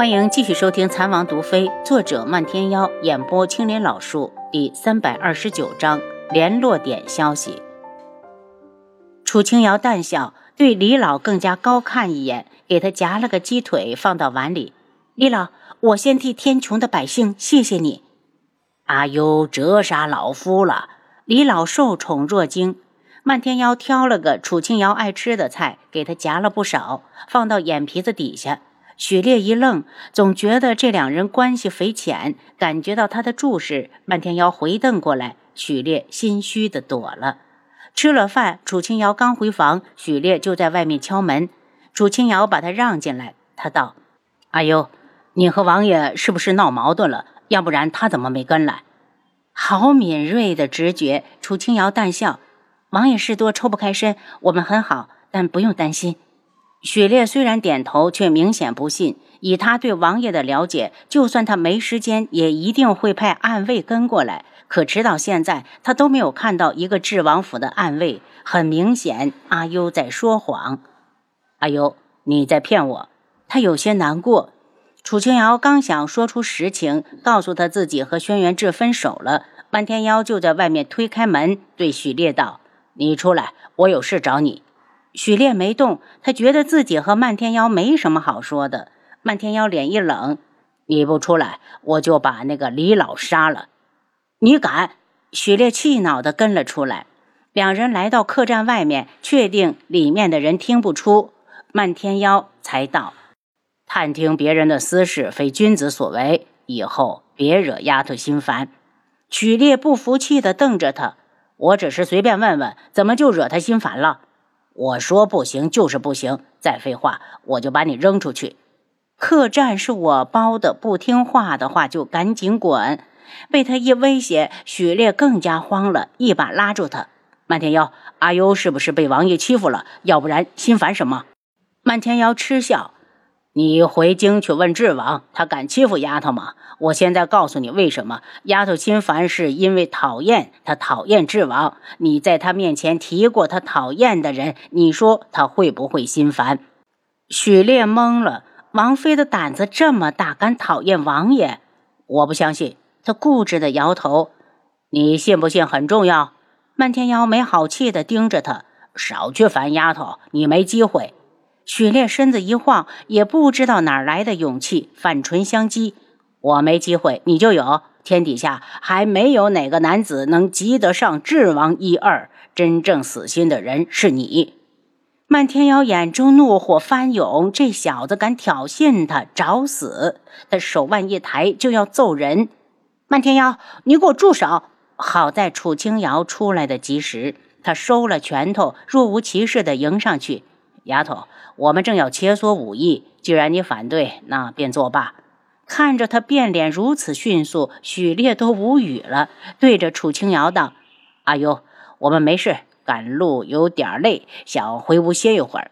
欢迎继续收听《残王毒妃》，作者漫天妖，演播青莲老树，第三百二十九章联络点消息。楚清瑶淡笑，对李老更加高看一眼，给他夹了个鸡腿放到碗里。李老，我先替天穹的百姓谢谢你。阿优折杀老夫了。李老受宠若惊。漫天妖挑了个楚清瑶爱吃的菜，给他夹了不少，放到眼皮子底下。许烈一愣，总觉得这两人关系匪浅，感觉到他的注视，漫天妖回瞪过来，许烈心虚的躲了。吃了饭，楚清瑶刚回房，许烈就在外面敲门。楚清瑶把他让进来，他道：“阿优，你和王爷是不是闹矛盾了？要不然他怎么没跟来？”好敏锐的直觉。楚清瑶淡笑：“王爷事多抽不开身，我们很好，但不用担心。”许烈虽然点头，却明显不信。以他对王爷的了解，就算他没时间，也一定会派暗卫跟过来。可直到现在，他都没有看到一个智王府的暗卫。很明显，阿优在说谎。阿优，你在骗我。他有些难过。楚清瑶刚想说出实情，告诉他自己和轩辕志分手了，漫天妖就在外面推开门，对许烈道：“你出来，我有事找你。”许烈没动，他觉得自己和漫天妖没什么好说的。漫天妖脸一冷：“你不出来，我就把那个李老杀了。”你敢！许烈气恼地跟了出来。两人来到客栈外面，确定里面的人听不出，漫天妖才道：“探听别人的私事，非君子所为，以后别惹丫头心烦。”许烈不服气地瞪着他：“我只是随便问问，怎么就惹他心烦了？”我说不行就是不行，再废话我就把你扔出去。客栈是我包的，不听话的话就赶紧滚。被他一威胁，许烈更加慌了，一把拉住他。漫天妖，阿优是不是被王爷欺负了？要不然心烦什么？漫天妖嗤笑。你回京去问智王，他敢欺负丫头吗？我现在告诉你为什么丫头心烦，是因为讨厌他，讨厌智王。你在他面前提过他讨厌的人，你说他会不会心烦？许烈懵了，王妃的胆子这么大，敢讨厌王爷？我不相信。他固执的摇头。你信不信很重要。漫天妖没好气的盯着他，少去烦丫头，你没机会。许烈身子一晃，也不知道哪来的勇气，反唇相讥：“我没机会，你就有。天底下还没有哪个男子能及得上智王一二。真正死心的人是你。”漫天妖眼中怒火翻涌，这小子敢挑衅他，找死！他手腕一抬，就要揍人。漫天妖，你给我住手！好在楚清瑶出来的及时，他收了拳头，若无其事地迎上去。丫头，我们正要切磋武艺，既然你反对，那便作罢。看着他变脸如此迅速，许烈都无语了，对着楚清瑶道：“阿优，我们没事，赶路有点累，想回屋歇一会儿。”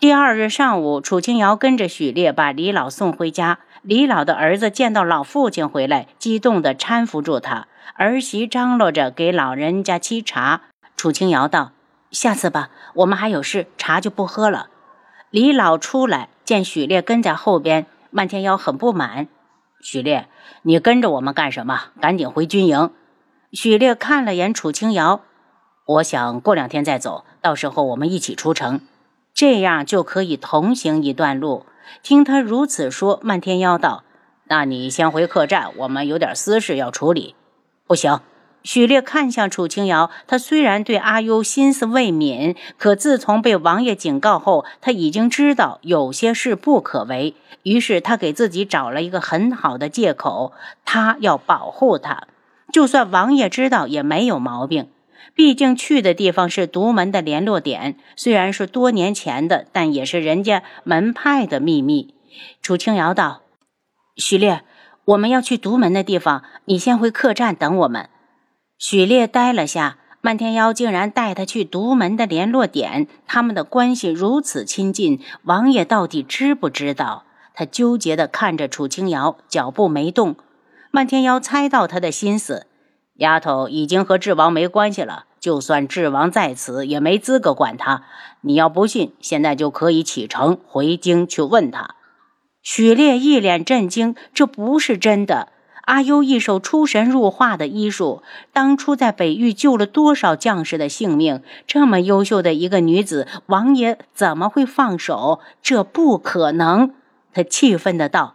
第二日上午，楚清瑶跟着许烈把李老送回家。李老的儿子见到老父亲回来，激动地搀扶住他，儿媳张罗着给老人家沏茶。楚清瑶道。下次吧，我们还有事，茶就不喝了。李老出来见许烈跟在后边，漫天妖很不满。许烈，你跟着我们干什么？赶紧回军营。许烈看了眼楚清瑶，我想过两天再走，到时候我们一起出城，这样就可以同行一段路。听他如此说，漫天妖道：“那你先回客栈，我们有点私事要处理。”不行。许烈看向楚清瑶，他虽然对阿优心思未泯，可自从被王爷警告后，他已经知道有些事不可为。于是他给自己找了一个很好的借口，他要保护他，就算王爷知道也没有毛病。毕竟去的地方是独门的联络点，虽然是多年前的，但也是人家门派的秘密。楚清瑶道：“许烈，我们要去独门的地方，你先回客栈等我们。”许烈呆了下，漫天妖竟然带他去独门的联络点，他们的关系如此亲近，王爷到底知不知道？他纠结地看着楚清瑶，脚步没动。漫天妖猜到他的心思，丫头已经和智王没关系了，就算智王在此，也没资格管他。你要不信，现在就可以启程回京去问他。许烈一脸震惊：“这不是真的！阿优一手出神入化的医术，当初在北域救了多少将士的性命？这么优秀的一个女子，王爷怎么会放手？这不可能！”他气愤的道：“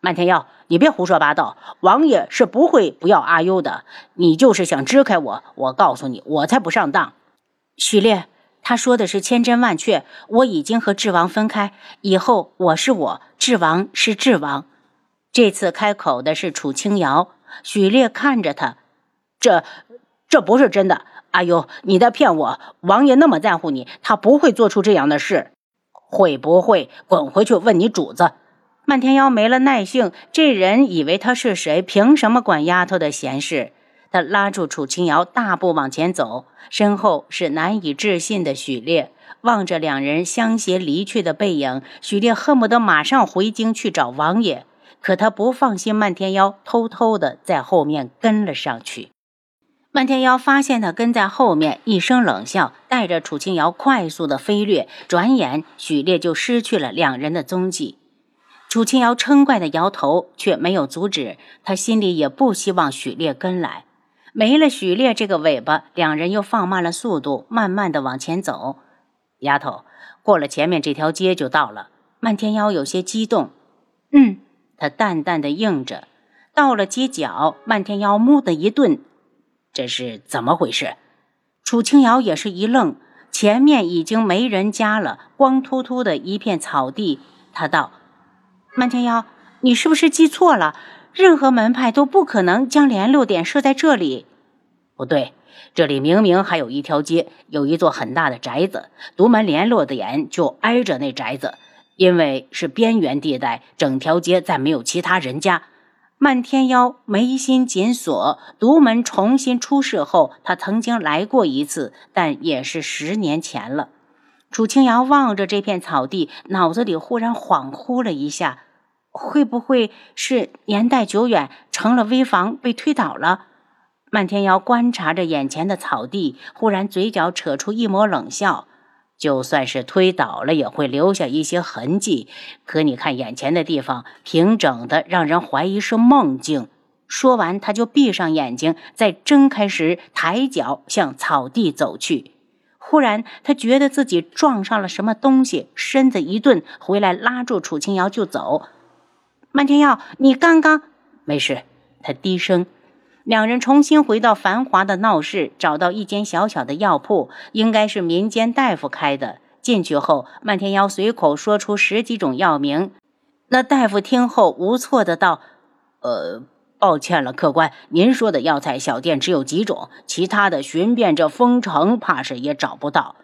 漫天耀，你别胡说八道！王爷是不会不要阿优的。你就是想支开我，我告诉你，我才不上当。”许烈。他说的是千真万确，我已经和智王分开，以后我是我，智王是智王。这次开口的是楚清瑶。许烈看着他，这这不是真的。阿优，你在骗我！王爷那么在乎你，他不会做出这样的事。会不会？滚回去问你主子。漫天妖没了耐性，这人以为他是谁？凭什么管丫头的闲事？他拉住楚清瑶，大步往前走，身后是难以置信的许烈。望着两人相携离去的背影，许烈恨不得马上回京去找王爷。可他不放心漫天妖，偷偷的在后面跟了上去。漫天妖发现他跟在后面，一声冷笑，带着楚清瑶快速的飞掠。转眼，许烈就失去了两人的踪迹。楚清瑶嗔怪的摇头，却没有阻止。他心里也不希望许烈跟来。没了许烈这个尾巴，两人又放慢了速度，慢慢的往前走。丫头，过了前面这条街就到了。漫天妖有些激动。嗯，他淡淡的应着。到了街角，漫天妖木的一顿，这是怎么回事？楚清瑶也是一愣。前面已经没人家了，光秃秃的一片草地。他道：“漫天妖，你是不是记错了？”任何门派都不可能将联络点设在这里。不对，这里明明还有一条街，有一座很大的宅子，独门联络点就挨着那宅子。因为是边缘地带，整条街再没有其他人家。漫天妖眉心紧锁，独门重新出世后，他曾经来过一次，但也是十年前了。楚清瑶望着这片草地，脑子里忽然恍惚了一下。会不会是年代久远，成了危房被推倒了？漫天妖观察着眼前的草地，忽然嘴角扯出一抹冷笑。就算是推倒了，也会留下一些痕迹。可你看眼前的地方，平整的，让人怀疑是梦境。说完，他就闭上眼睛，在睁开时抬脚向草地走去。忽然，他觉得自己撞上了什么东西，身子一顿，回来拉住楚清瑶就走。漫天耀，你刚刚没事。他低声。两人重新回到繁华的闹市，找到一间小小的药铺，应该是民间大夫开的。进去后，漫天妖随口说出十几种药名。那大夫听后无措的道：“呃，抱歉了，客官，您说的药材小店只有几种，其他的寻遍这丰城，怕是也找不到。”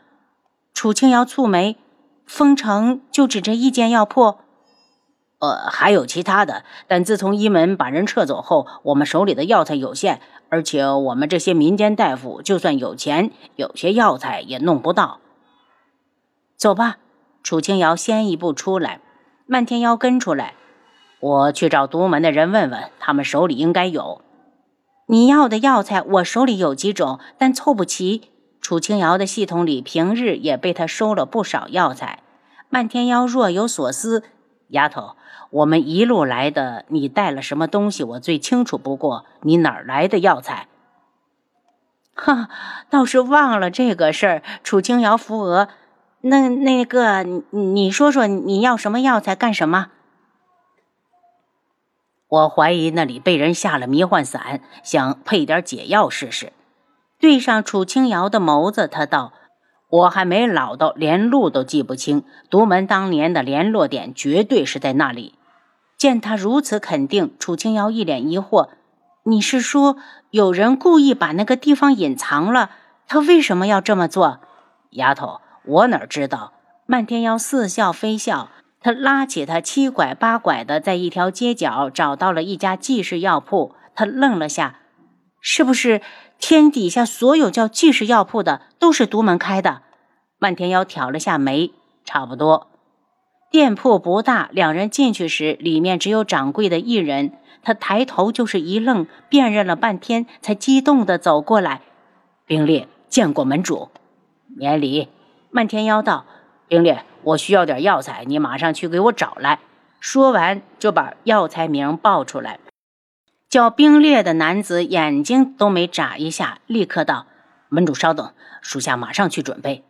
楚清瑶蹙眉：“丰城就只这一间药铺？”呃，还有其他的，但自从一门把人撤走后，我们手里的药材有限，而且我们这些民间大夫就算有钱，有些药材也弄不到。走吧，楚清瑶先一步出来，漫天妖跟出来。我去找独门的人问问，他们手里应该有。你要的药材，我手里有几种，但凑不齐。楚清瑶的系统里平日也被他收了不少药材。漫天妖若有所思，丫头。我们一路来的，你带了什么东西？我最清楚不过。你哪儿来的药材？哈，倒是忘了这个事儿。楚清瑶扶额，那那个，你说说你要什么药材干什么？我怀疑那里被人下了迷幻散，想配点解药试试。对上楚清瑶的眸子，他道。我还没老到连路都记不清，独门当年的联络点绝对是在那里。见他如此肯定，楚清瑶一脸疑惑：“你是说有人故意把那个地方隐藏了？他为什么要这么做？”丫头，我哪知道？漫天妖似笑非笑，他拉起他七拐八拐的，在一条街角找到了一家济世药铺。他愣了下：“是不是？”天底下所有叫济世药铺的都是独门开的。漫天妖挑了下眉，差不多。店铺不大，两人进去时，里面只有掌柜的一人。他抬头就是一愣，辨认了半天，才激动地走过来。冰烈见过门主，免礼。漫天妖道：“冰烈，我需要点药材，你马上去给我找来。”说完就把药材名报出来。叫冰烈的男子眼睛都没眨一下，立刻道：“门主稍等，属下马上去准备。”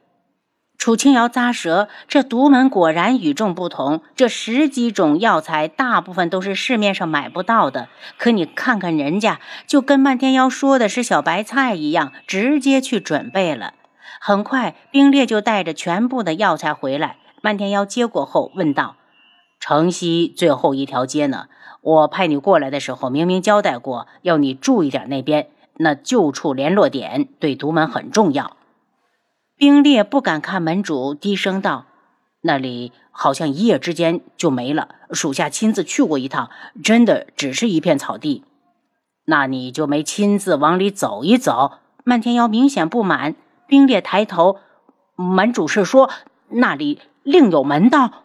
楚清瑶咂舌，这独门果然与众不同。这十几种药材，大部分都是市面上买不到的。可你看看人家，就跟漫天妖说的是小白菜一样，直接去准备了。很快，冰烈就带着全部的药材回来。漫天妖接过后问道：“城西最后一条街呢？我派你过来的时候，明明交代过要你注意点那边，那旧处联络点对独门很重要。”冰烈不敢看门主，低声道：“那里好像一夜之间就没了。属下亲自去过一趟，真的只是一片草地。那你就没亲自往里走一走？”漫天妖明显不满。冰烈抬头：“门主是说那里另有门道？”